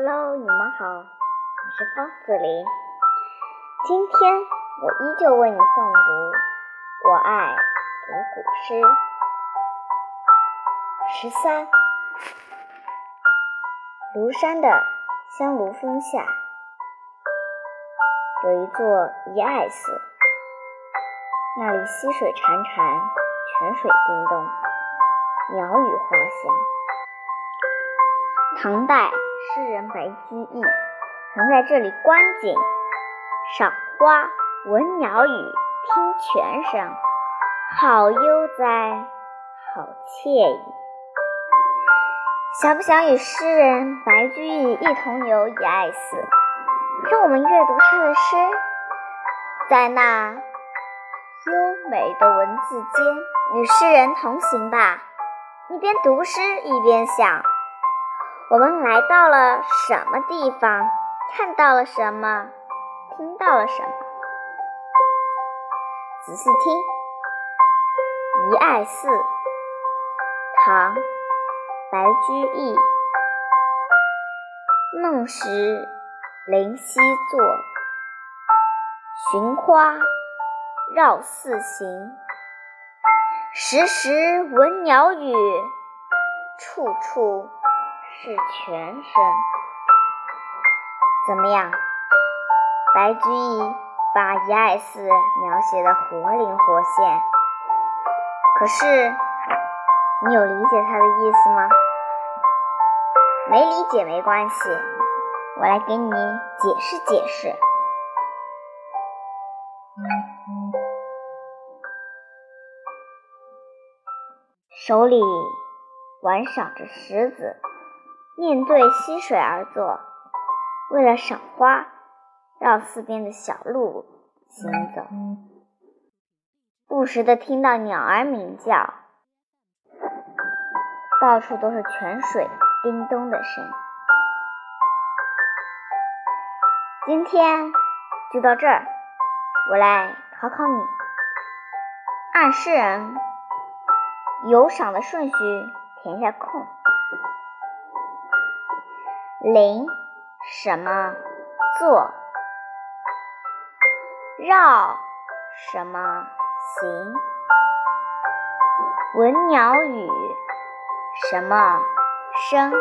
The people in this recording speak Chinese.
Hello，你们好，我是方子林。今天我依旧为你诵读《我爱读古诗》十三。庐山的香炉峰下，有一座遗爱寺，那里溪水潺潺，泉水叮咚，鸟语花香。唐代诗人白居易曾在这里观景、赏花、闻鸟语、听泉声，好悠哉，好惬意。想不想与诗人白居易一同游遗爱寺？让我们阅读他的诗，在那优美的文字间与诗人同行吧。一边读诗一边想。我们来到了什么地方？看到了什么？听到了什么？仔细听，《遗爱寺》唐·白居易。梦时灵犀坐，寻花绕寺行。时时闻鸟语，处处。是全身，怎么样？白居易把遗爱寺描写的活灵活现。可是，你有理解他的意思吗？没理解没关系，我来给你解释解释。手里玩赏着石子。面对溪水而坐，为了赏花，绕四边的小路行走，不时的听到鸟儿鸣叫，到处都是泉水叮咚的声音。今天就到这儿，我来考考你，按诗人游赏的顺序填下空。临什么坐？绕什么行？闻鸟语什么声？